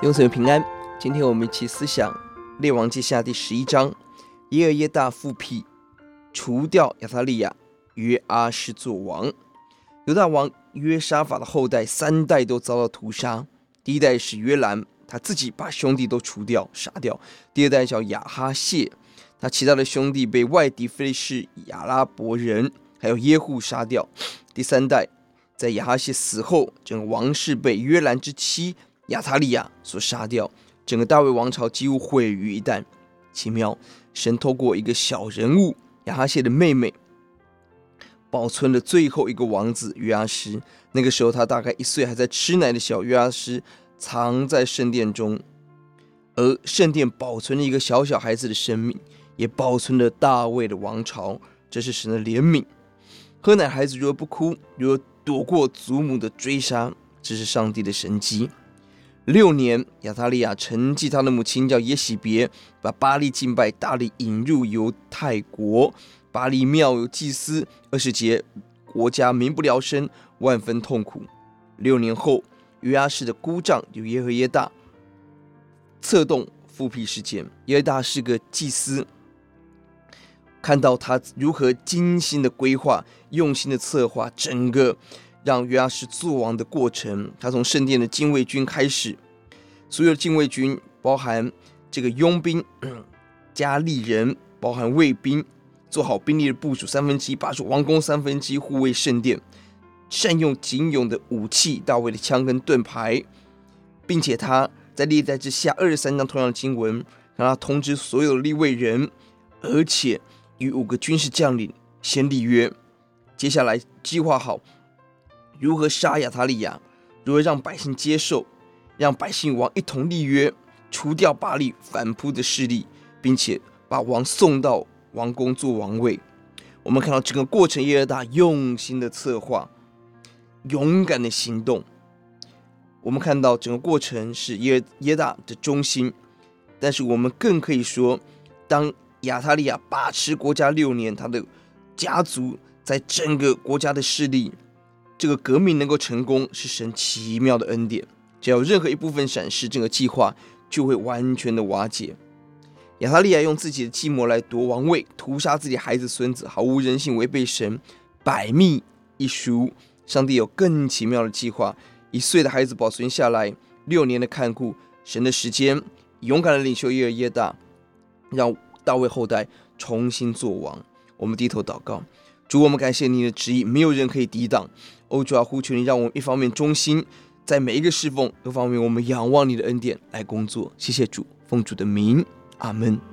弟兄姊妹平安，今天我们一起思想列王记下第十一章，耶尔耶大复辟，除掉亚他利亚，约阿施作王。犹大王约沙法的后代三代都遭到屠杀，第一代是约兰，他自己把兄弟都除掉杀掉；第二代叫亚哈谢，他其他的兄弟被外敌非利士亚拉伯人还有耶户杀掉；第三代在亚哈谢死后，整个王室被约兰之妻。亚他利亚所杀掉，整个大卫王朝几乎毁于一旦。奇妙，神透过一个小人物亚哈谢的妹妹，保存了最后一个王子约阿施。那个时候他大概一岁，还在吃奶的小约阿施藏在圣殿中，而圣殿保存了一个小小孩子的生命，也保存了大卫的王朝。这是神的怜悯。喝奶孩子如果不哭，如果躲过祖母的追杀，这是上帝的神迹。六年，亚他利亚承继他的母亲叫耶洗别，把巴力敬拜大力引入犹太国，巴力庙有祭司。二十节，国家民不聊生，万分痛苦。六年后，约阿士的姑丈有耶和耶大策动复辟事件。耶和大是个祭司，看到他如何精心的规划、用心的策划整个。让约阿施作王的过程，他从圣殿的禁卫军开始，所有的禁卫军包含这个佣兵、加利人，包含卫兵，做好兵力的部署，三分之一把守王宫，三分之一护卫圣殿，善用仅有的武器，大卫的枪跟盾牌，并且他在历代之下二十三章同样的经文，让他通知所有的利未人，而且与五个军事将领先立约，接下来计划好。如何杀亚他利亚？如何让百姓接受？让百姓王一同立约，除掉巴力反扑的势力，并且把王送到王宫做王位。我们看到整个过程，耶和大用心的策划，勇敢的行动。我们看到整个过程是耶耶大的忠心，但是我们更可以说，当亚他利亚把持国家六年，他的家族在整个国家的势力。这个革命能够成功，是神奇妙的恩典。只要任何一部分闪失，这个计划就会完全的瓦解。亚塔利雅用自己的计谋来夺王位，屠杀自己孩子孙子，毫无人性，违背神百密一疏。上帝有更奇妙的计划，一岁的孩子保存下来，六年的看顾，神的时间，勇敢的领袖耶尔耶大，让大卫后代重新做王。我们低头祷告。主，我们感谢你的旨意，没有人可以抵挡。欧，主啊，呼求你，让我们一方面忠心，在每一个侍奉；一方面，我们仰望你的恩典来工作。谢谢主，奉主的名，阿门。